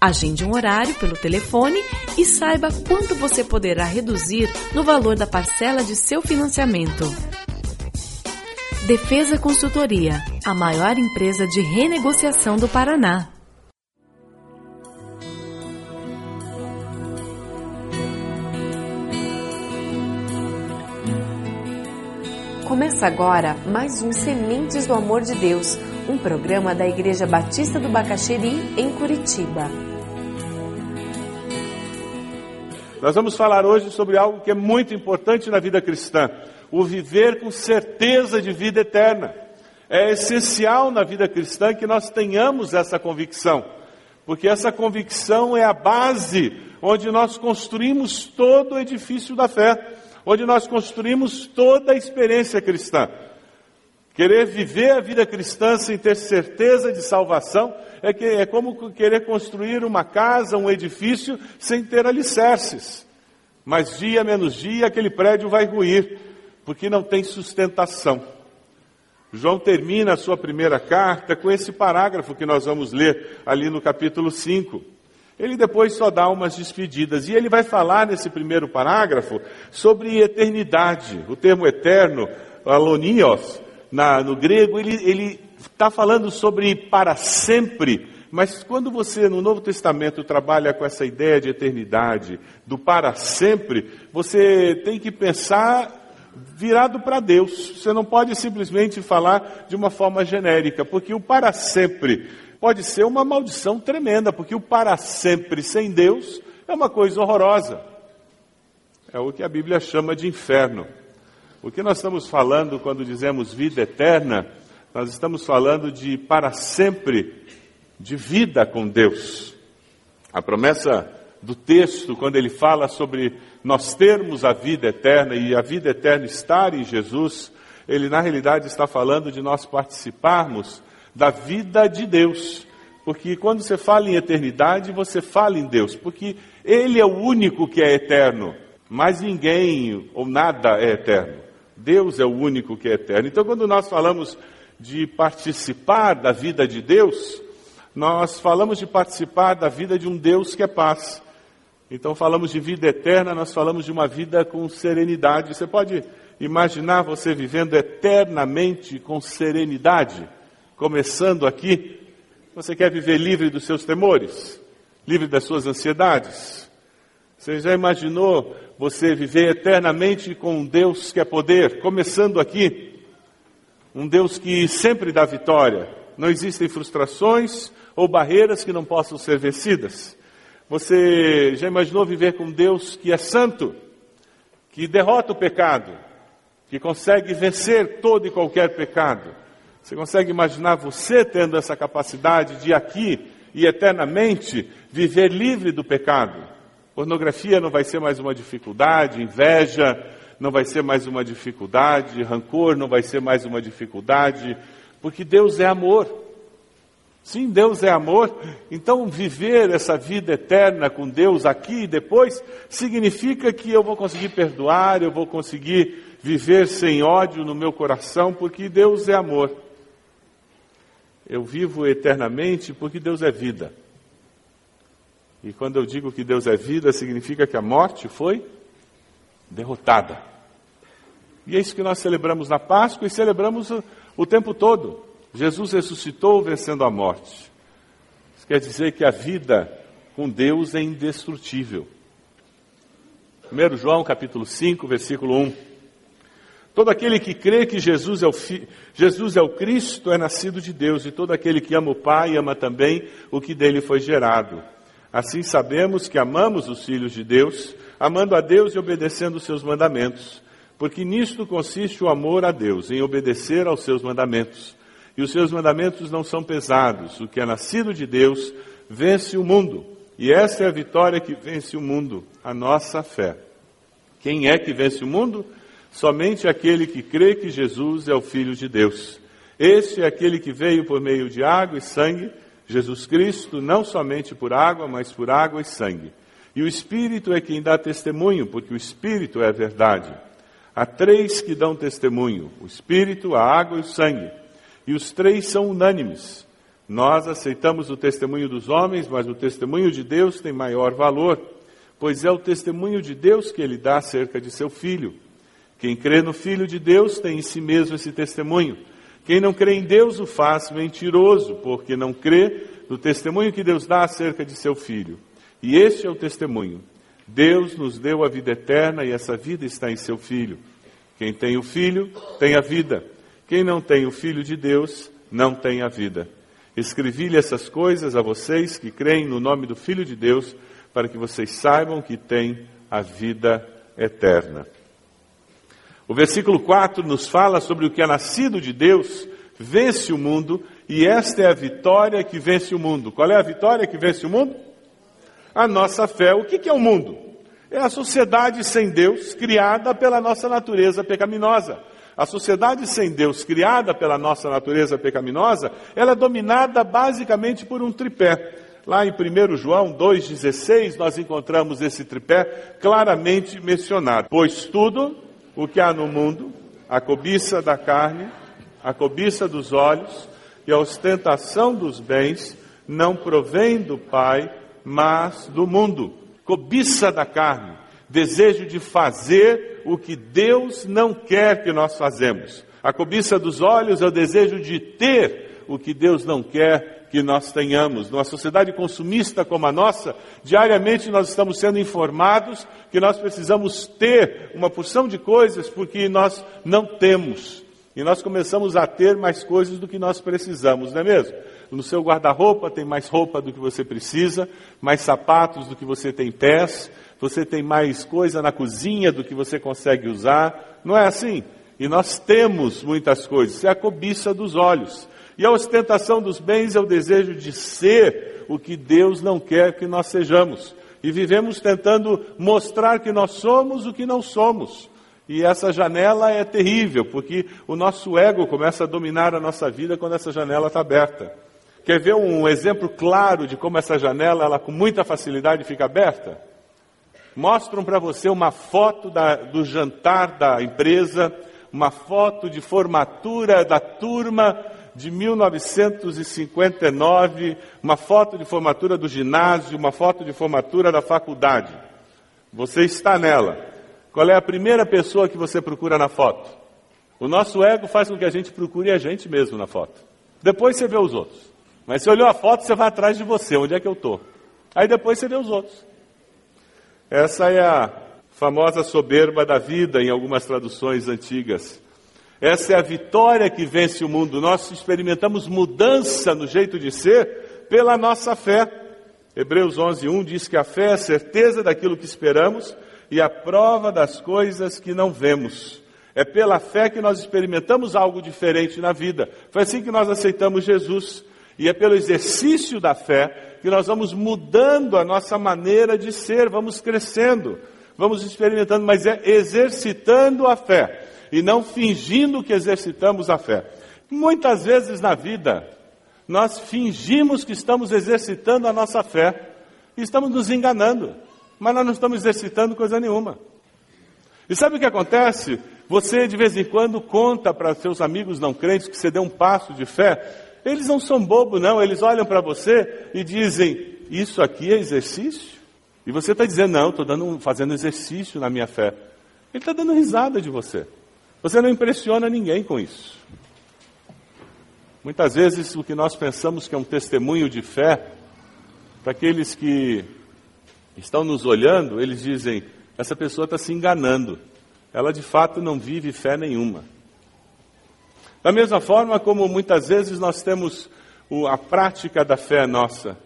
Agende um horário pelo telefone e saiba quanto você poderá reduzir no valor da parcela de seu financiamento. Defesa Consultoria, a maior empresa de renegociação do Paraná. Começa agora mais um Sementes do Amor de Deus, um programa da Igreja Batista do Bacaxeri, em Curitiba. Nós vamos falar hoje sobre algo que é muito importante na vida cristã: o viver com certeza de vida eterna. É essencial na vida cristã que nós tenhamos essa convicção, porque essa convicção é a base onde nós construímos todo o edifício da fé, onde nós construímos toda a experiência cristã. Querer viver a vida cristã sem ter certeza de salvação é, que, é como querer construir uma casa, um edifício, sem ter alicerces. Mas dia menos dia aquele prédio vai ruir, porque não tem sustentação. João termina a sua primeira carta com esse parágrafo que nós vamos ler ali no capítulo 5. Ele depois só dá umas despedidas, e ele vai falar nesse primeiro parágrafo sobre eternidade. O termo eterno, alonios, na, no grego, ele está falando sobre para sempre, mas quando você no Novo Testamento trabalha com essa ideia de eternidade, do para sempre, você tem que pensar virado para Deus. Você não pode simplesmente falar de uma forma genérica, porque o para sempre pode ser uma maldição tremenda, porque o para sempre sem Deus é uma coisa horrorosa. É o que a Bíblia chama de inferno. O que nós estamos falando quando dizemos vida eterna, nós estamos falando de para sempre, de vida com Deus. A promessa do texto, quando ele fala sobre nós termos a vida eterna e a vida eterna estar em Jesus, ele na realidade está falando de nós participarmos da vida de Deus. Porque quando você fala em eternidade, você fala em Deus, porque Ele é o único que é eterno, mas ninguém ou nada é eterno. Deus é o único que é eterno. Então, quando nós falamos de participar da vida de Deus, nós falamos de participar da vida de um Deus que é paz. Então, falamos de vida eterna, nós falamos de uma vida com serenidade. Você pode imaginar você vivendo eternamente com serenidade? Começando aqui, você quer viver livre dos seus temores, livre das suas ansiedades? Você já imaginou você viver eternamente com um Deus que é poder, começando aqui, um Deus que sempre dá vitória. Não existem frustrações ou barreiras que não possam ser vencidas. Você já imaginou viver com um Deus que é santo, que derrota o pecado, que consegue vencer todo e qualquer pecado? Você consegue imaginar você tendo essa capacidade de aqui e eternamente viver livre do pecado? Pornografia não vai ser mais uma dificuldade, inveja não vai ser mais uma dificuldade, rancor não vai ser mais uma dificuldade, porque Deus é amor. Sim, Deus é amor, então viver essa vida eterna com Deus aqui e depois significa que eu vou conseguir perdoar, eu vou conseguir viver sem ódio no meu coração, porque Deus é amor. Eu vivo eternamente porque Deus é vida. E quando eu digo que Deus é vida, significa que a morte foi derrotada. E é isso que nós celebramos na Páscoa e celebramos o, o tempo todo. Jesus ressuscitou vencendo a morte. Isso quer dizer que a vida com Deus é indestrutível. 1 João capítulo 5, versículo 1. Todo aquele que crê que Jesus é, o fi... Jesus é o Cristo é nascido de Deus, e todo aquele que ama o Pai ama também o que dele foi gerado. Assim sabemos que amamos os filhos de Deus, amando a Deus e obedecendo os seus mandamentos. Porque nisto consiste o amor a Deus, em obedecer aos seus mandamentos e os seus mandamentos não são pesados. O que é nascido de Deus vence o mundo. E essa é a vitória que vence o mundo, a nossa fé. Quem é que vence o mundo? Somente aquele que crê que Jesus é o Filho de Deus. Este é aquele que veio por meio de água e sangue, Jesus Cristo, não somente por água, mas por água e sangue. E o Espírito é quem dá testemunho, porque o Espírito é a verdade. Há três que dão testemunho: o Espírito, a água e o sangue. E os três são unânimes. Nós aceitamos o testemunho dos homens, mas o testemunho de Deus tem maior valor, pois é o testemunho de Deus que ele dá acerca de seu filho. Quem crê no Filho de Deus tem em si mesmo esse testemunho. Quem não crê em Deus o faz mentiroso, porque não crê no testemunho que Deus dá acerca de seu filho. E este é o testemunho. Deus nos deu a vida eterna e essa vida está em seu filho. Quem tem o filho tem a vida. Quem não tem o Filho de Deus não tem a vida. Escrevi-lhe essas coisas a vocês que creem no nome do Filho de Deus, para que vocês saibam que têm a vida eterna. O versículo 4 nos fala sobre o que é nascido de Deus, vence o mundo, e esta é a vitória que vence o mundo. Qual é a vitória que vence o mundo? A nossa fé. O que é o mundo? É a sociedade sem Deus, criada pela nossa natureza pecaminosa. A sociedade sem Deus, criada pela nossa natureza pecaminosa, ela é dominada basicamente por um tripé. Lá em 1 João 2,16, nós encontramos esse tripé claramente mencionado. Pois tudo o que há no mundo, a cobiça da carne, a cobiça dos olhos e a ostentação dos bens, não provém do Pai, mas do mundo. Cobiça da carne, desejo de fazer o que Deus não quer que nós fazemos. A cobiça dos olhos é o desejo de ter o que Deus não quer que nós tenhamos. Numa sociedade consumista como a nossa, diariamente nós estamos sendo informados que nós precisamos ter uma porção de coisas porque nós não temos. E nós começamos a ter mais coisas do que nós precisamos, não é mesmo? No seu guarda-roupa tem mais roupa do que você precisa, mais sapatos do que você tem pés, você tem mais coisa na cozinha do que você consegue usar. Não é assim? E nós temos muitas coisas. É a cobiça dos olhos. E a ostentação dos bens é o desejo de ser o que Deus não quer que nós sejamos. E vivemos tentando mostrar que nós somos o que não somos. E essa janela é terrível, porque o nosso ego começa a dominar a nossa vida quando essa janela está aberta. Quer ver um exemplo claro de como essa janela, ela com muita facilidade fica aberta? mostram para você uma foto da, do jantar da empresa, uma foto de formatura da turma de 1959, uma foto de formatura do ginásio, uma foto de formatura da faculdade. Você está nela. Qual é a primeira pessoa que você procura na foto? O nosso ego faz com que a gente procure a gente mesmo na foto. Depois você vê os outros. Mas se olhou a foto, você vai atrás de você, onde é que eu estou? Aí depois você vê os outros. Essa é a famosa soberba da vida em algumas traduções antigas. Essa é a vitória que vence o mundo. Nós experimentamos mudança no jeito de ser pela nossa fé. Hebreus 11:1 diz que a fé é a certeza daquilo que esperamos e a prova das coisas que não vemos. É pela fé que nós experimentamos algo diferente na vida. Foi assim que nós aceitamos Jesus. E é pelo exercício da fé que nós vamos mudando a nossa maneira de ser, vamos crescendo, vamos experimentando, mas é exercitando a fé e não fingindo que exercitamos a fé. Muitas vezes na vida, nós fingimos que estamos exercitando a nossa fé e estamos nos enganando, mas nós não estamos exercitando coisa nenhuma. E sabe o que acontece? Você de vez em quando conta para seus amigos não crentes que você deu um passo de fé. Eles não são bobos, não. Eles olham para você e dizem: Isso aqui é exercício? E você está dizendo: Não, estou fazendo exercício na minha fé. Ele está dando risada de você. Você não impressiona ninguém com isso. Muitas vezes o que nós pensamos que é um testemunho de fé, para aqueles que estão nos olhando, eles dizem: essa pessoa está se enganando. Ela de fato não vive fé nenhuma. Da mesma forma como muitas vezes nós temos a prática da fé nossa,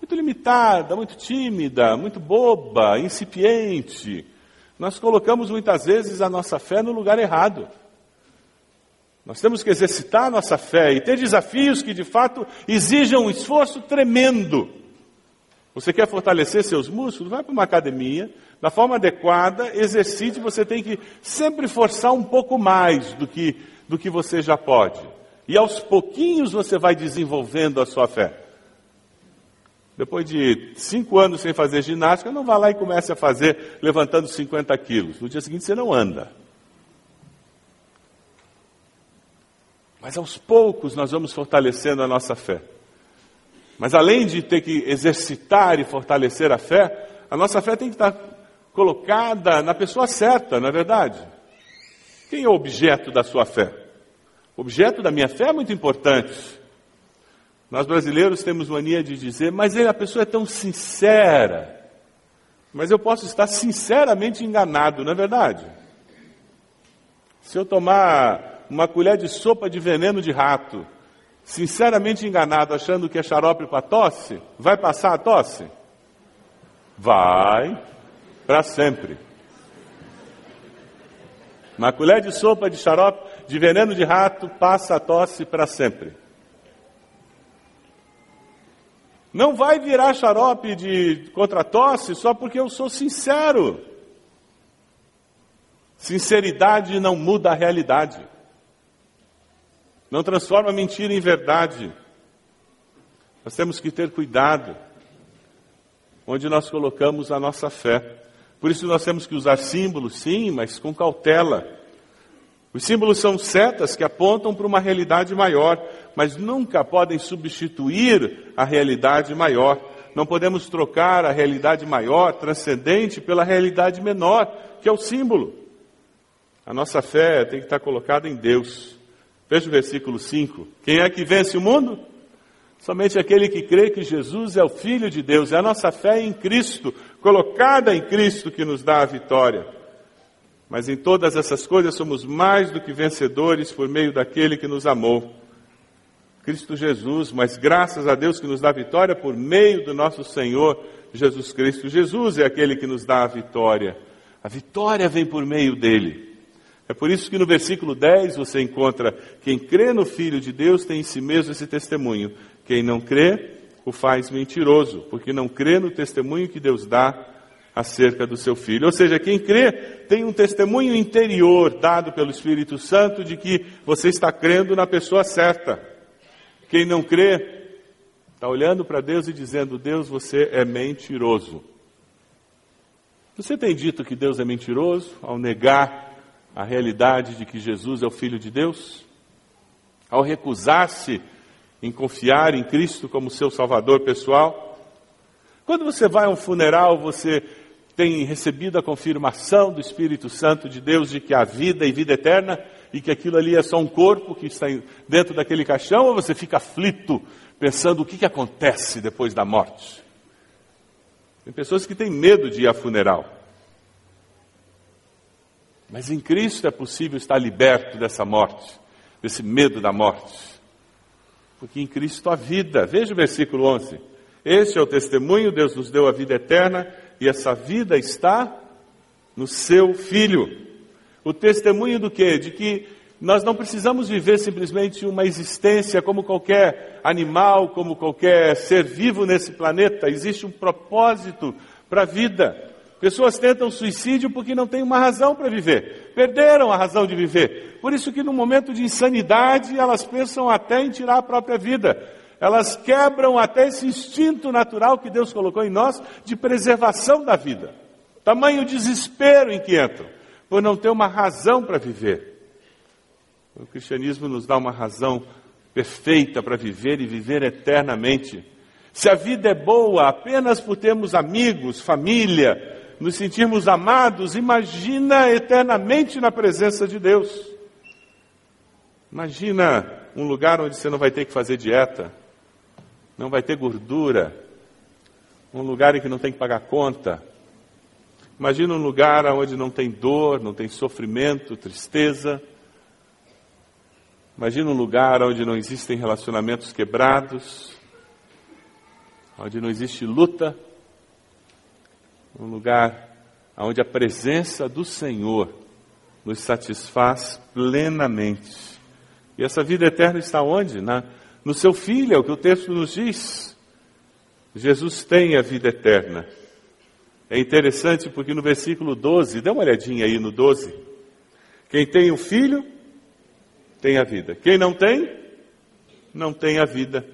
muito limitada, muito tímida, muito boba, incipiente. Nós colocamos muitas vezes a nossa fé no lugar errado. Nós temos que exercitar a nossa fé e ter desafios que de fato exijam um esforço tremendo. Você quer fortalecer seus músculos? Vai para uma academia, da forma adequada, exercite, você tem que sempre forçar um pouco mais do que, do que você já pode. E aos pouquinhos você vai desenvolvendo a sua fé. Depois de cinco anos sem fazer ginástica, não vá lá e comece a fazer levantando 50 quilos. No dia seguinte você não anda. Mas aos poucos nós vamos fortalecendo a nossa fé. Mas além de ter que exercitar e fortalecer a fé, a nossa fé tem que estar colocada na pessoa certa, não é verdade? Quem é o objeto da sua fé? O objeto da minha fé é muito importante. Nós brasileiros temos mania de dizer, mas a pessoa é tão sincera. Mas eu posso estar sinceramente enganado, não é verdade? Se eu tomar uma colher de sopa de veneno de rato, sinceramente enganado, achando que é xarope para tosse, vai passar a tosse? Vai, para sempre. Uma colher de sopa de xarope de veneno de rato passa a tosse para sempre. Não vai virar xarope de contra tosse só porque eu sou sincero. Sinceridade não muda a realidade. Não transforma mentira em verdade. Nós temos que ter cuidado onde nós colocamos a nossa fé. Por isso nós temos que usar símbolos, sim, mas com cautela. Os símbolos são setas que apontam para uma realidade maior, mas nunca podem substituir a realidade maior. Não podemos trocar a realidade maior, transcendente, pela realidade menor, que é o símbolo. A nossa fé tem que estar colocada em Deus. Veja o versículo 5. Quem é que vence o mundo? Somente aquele que crê que Jesus é o Filho de Deus. É a nossa fé em Cristo, colocada em Cristo, que nos dá a vitória. Mas em todas essas coisas somos mais do que vencedores por meio daquele que nos amou. Cristo Jesus, mas graças a Deus que nos dá vitória por meio do nosso Senhor Jesus Cristo. Jesus é aquele que nos dá a vitória. A vitória vem por meio dele. É por isso que no versículo 10 você encontra: quem crê no Filho de Deus tem em si mesmo esse testemunho. Quem não crê, o faz mentiroso, porque não crê no testemunho que Deus dá acerca do seu filho. Ou seja, quem crê tem um testemunho interior dado pelo Espírito Santo de que você está crendo na pessoa certa. Quem não crê está olhando para Deus e dizendo: Deus, você é mentiroso. Você tem dito que Deus é mentiroso ao negar a realidade de que Jesus é o Filho de Deus? Ao recusar-se em confiar em Cristo como seu Salvador pessoal? Quando você vai a um funeral, você tem recebido a confirmação do Espírito Santo de Deus de que há vida e vida eterna e que aquilo ali é só um corpo que está dentro daquele caixão, ou você fica aflito pensando o que, que acontece depois da morte? Tem pessoas que têm medo de ir a funeral. Mas em Cristo é possível estar liberto dessa morte, desse medo da morte. Porque em Cristo há vida. Veja o versículo 11. Este é o testemunho, Deus nos deu a vida eterna e essa vida está no seu Filho. O testemunho do quê? De que nós não precisamos viver simplesmente uma existência como qualquer animal, como qualquer ser vivo nesse planeta. Existe um propósito para a vida. Pessoas tentam suicídio porque não têm uma razão para viver. Perderam a razão de viver. Por isso que no momento de insanidade elas pensam até em tirar a própria vida. Elas quebram até esse instinto natural que Deus colocou em nós de preservação da vida. Tamanho desespero em que entram, por não ter uma razão para viver. O cristianismo nos dá uma razão perfeita para viver e viver eternamente. Se a vida é boa apenas por termos amigos, família, nos sentirmos amados, imagina eternamente na presença de Deus. Imagina um lugar onde você não vai ter que fazer dieta, não vai ter gordura, um lugar em que não tem que pagar conta. Imagina um lugar onde não tem dor, não tem sofrimento, tristeza. Imagina um lugar onde não existem relacionamentos quebrados, onde não existe luta, um lugar onde a presença do Senhor nos satisfaz plenamente. E essa vida eterna está onde? Na, no seu Filho, é o que o texto nos diz. Jesus tem a vida eterna. É interessante porque no versículo 12, dá uma olhadinha aí no 12. Quem tem o Filho, tem a vida. Quem não tem, não tem a vida.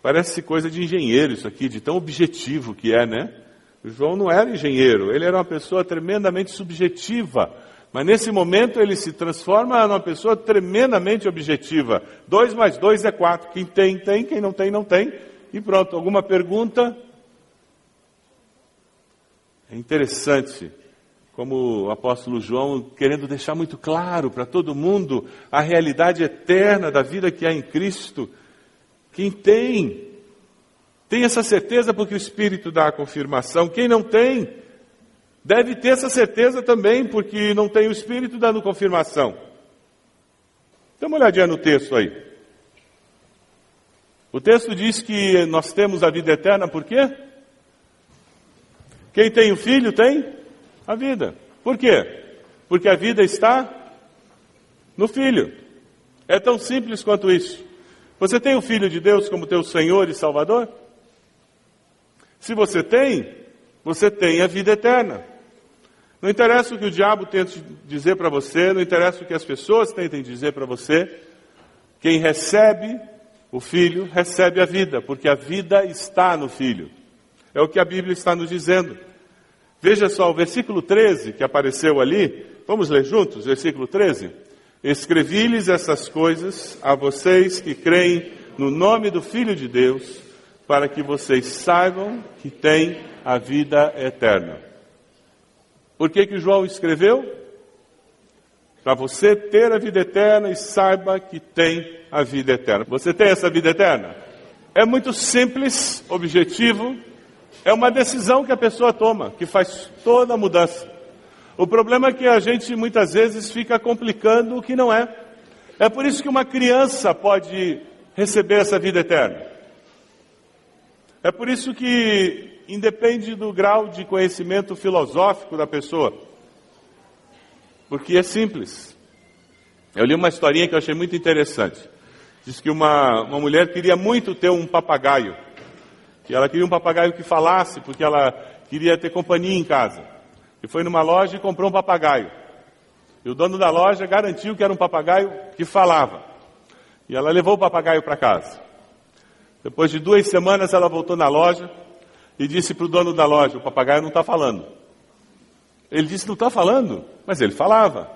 Parece coisa de engenheiro isso aqui, de tão objetivo que é, né? O João não era engenheiro, ele era uma pessoa tremendamente subjetiva. Mas nesse momento ele se transforma numa pessoa tremendamente objetiva. Dois mais dois é quatro. Quem tem, tem. Quem não tem, não tem. E pronto. Alguma pergunta? É interessante como o apóstolo João querendo deixar muito claro para todo mundo a realidade eterna da vida que há em Cristo. Quem tem, tem essa certeza porque o Espírito dá a confirmação. Quem não tem, deve ter essa certeza também, porque não tem o Espírito dando confirmação. Dá uma olhadinha no texto aí. O texto diz que nós temos a vida eterna por quê? Quem tem o filho tem a vida. Por quê? Porque a vida está no filho. É tão simples quanto isso. Você tem o filho de Deus como teu Senhor e Salvador? Se você tem, você tem a vida eterna. Não interessa o que o diabo tente dizer para você, não interessa o que as pessoas tentem dizer para você. Quem recebe o filho recebe a vida, porque a vida está no filho. É o que a Bíblia está nos dizendo. Veja só o versículo 13 que apareceu ali. Vamos ler juntos, versículo 13. Escrevi-lhes essas coisas a vocês que creem no nome do Filho de Deus, para que vocês saibam que têm a vida eterna. Por que, que João escreveu? Para você ter a vida eterna e saiba que tem a vida eterna. Você tem essa vida eterna? É muito simples, objetivo, é uma decisão que a pessoa toma, que faz toda a mudança. O problema é que a gente muitas vezes fica complicando o que não é. É por isso que uma criança pode receber essa vida eterna. É por isso que independe do grau de conhecimento filosófico da pessoa. Porque é simples. Eu li uma historinha que eu achei muito interessante. Diz que uma, uma mulher queria muito ter um papagaio. Que ela queria um papagaio que falasse, porque ela queria ter companhia em casa. E foi numa loja e comprou um papagaio. E o dono da loja garantiu que era um papagaio que falava. E ela levou o papagaio para casa. Depois de duas semanas, ela voltou na loja e disse para o dono da loja: O papagaio não está falando. Ele disse: Não está falando, mas ele falava.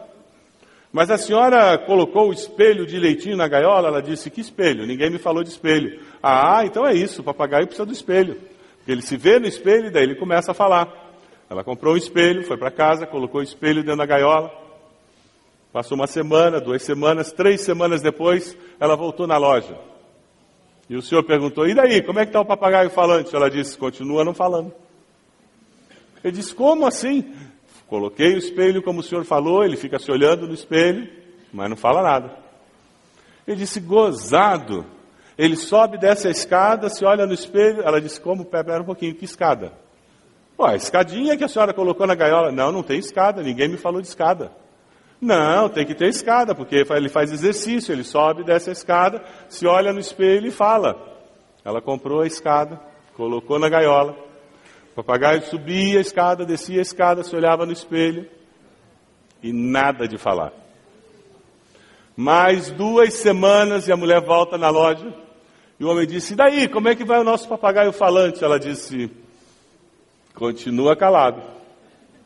Mas a senhora colocou o espelho de leitinho na gaiola? Ela disse: Que espelho? Ninguém me falou de espelho. Ah, então é isso, o papagaio precisa do espelho. Ele se vê no espelho e daí ele começa a falar. Ela comprou um espelho, foi para casa, colocou o espelho dentro da gaiola. Passou uma semana, duas semanas, três semanas depois, ela voltou na loja. E o senhor perguntou: E daí, como é que está o papagaio falante? Ela disse: Continua não falando. Ele disse: Como assim? Coloquei o espelho como o senhor falou, ele fica se olhando no espelho, mas não fala nada. Ele disse: Gozado. Ele sobe, desce a escada, se olha no espelho. Ela disse: Como? Pera um pouquinho, que escada? Pô, a escadinha que a senhora colocou na gaiola. Não, não tem escada, ninguém me falou de escada. Não, tem que ter escada, porque ele faz exercício, ele sobe, desce a escada, se olha no espelho e fala. Ela comprou a escada, colocou na gaiola. O papagaio subia a escada, descia a escada, se olhava no espelho e nada de falar. Mais duas semanas e a mulher volta na loja E o homem disse: E daí, como é que vai o nosso papagaio falante? Ela disse: Continua calado.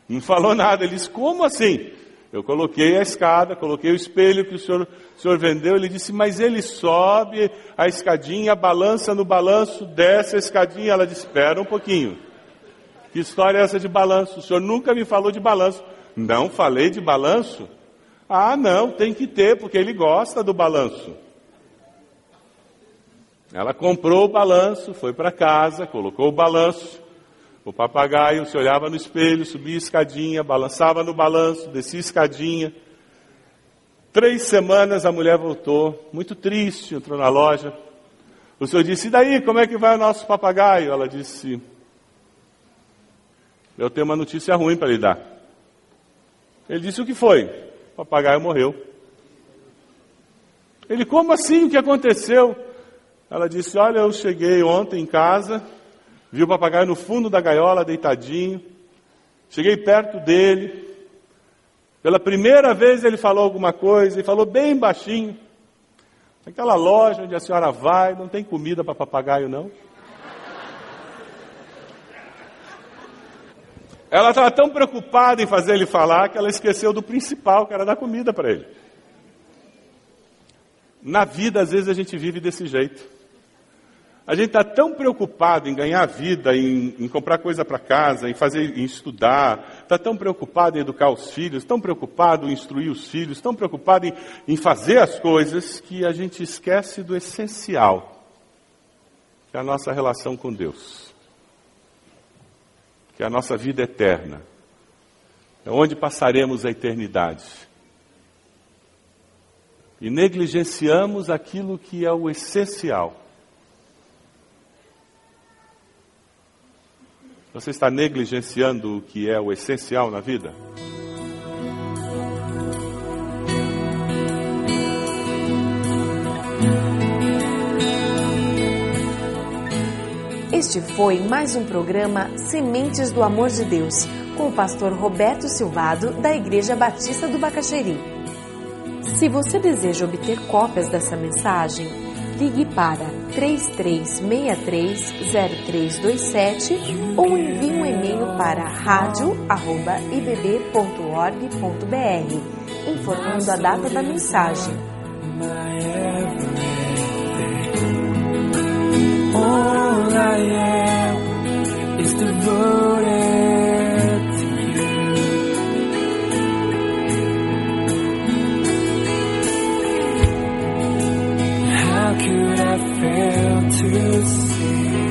Não falou nada. Ele disse: Como assim? Eu coloquei a escada, coloquei o espelho que o senhor, o senhor vendeu. Ele disse: Mas ele sobe a escadinha, balança no balanço, desce a escadinha. Ela disse: Espera um pouquinho. Que história é essa de balanço? O senhor nunca me falou de balanço. Não falei de balanço? Ah, não, tem que ter, porque ele gosta do balanço. Ela comprou o balanço, foi para casa, colocou o balanço. O papagaio se olhava no espelho, subia escadinha, balançava no balanço, descia escadinha. Três semanas a mulher voltou, muito triste, entrou na loja. O senhor disse: E daí, como é que vai o nosso papagaio? Ela disse: Eu tenho uma notícia ruim para lhe dar. Ele disse: O que foi? O papagaio morreu. Ele: Como assim? O que aconteceu? Ela disse: Olha, eu cheguei ontem em casa, vi o papagaio no fundo da gaiola, deitadinho. Cheguei perto dele. Pela primeira vez ele falou alguma coisa e falou bem baixinho. Aquela loja onde a senhora vai, não tem comida para papagaio, não. Ela estava tão preocupada em fazer ele falar que ela esqueceu do principal, que era dar comida para ele. Na vida, às vezes, a gente vive desse jeito. A gente está tão preocupado em ganhar vida, em, em comprar coisa para casa, em fazer, em estudar, está tão preocupado em educar os filhos, tão preocupado em instruir os filhos, tão preocupado em, em fazer as coisas que a gente esquece do essencial, que é a nossa relação com Deus, que é a nossa vida eterna, é onde passaremos a eternidade. E negligenciamos aquilo que é o essencial Você está negligenciando o que é o essencial na vida? Este foi mais um programa Sementes do Amor de Deus, com o pastor Roberto Silvado, da Igreja Batista do Bacaxeri. Se você deseja obter cópias dessa mensagem, ligue para 33630327 ou envie um e-mail para radio@ibb.org.br informando a data da mensagem. All I am is devoted could I fail to see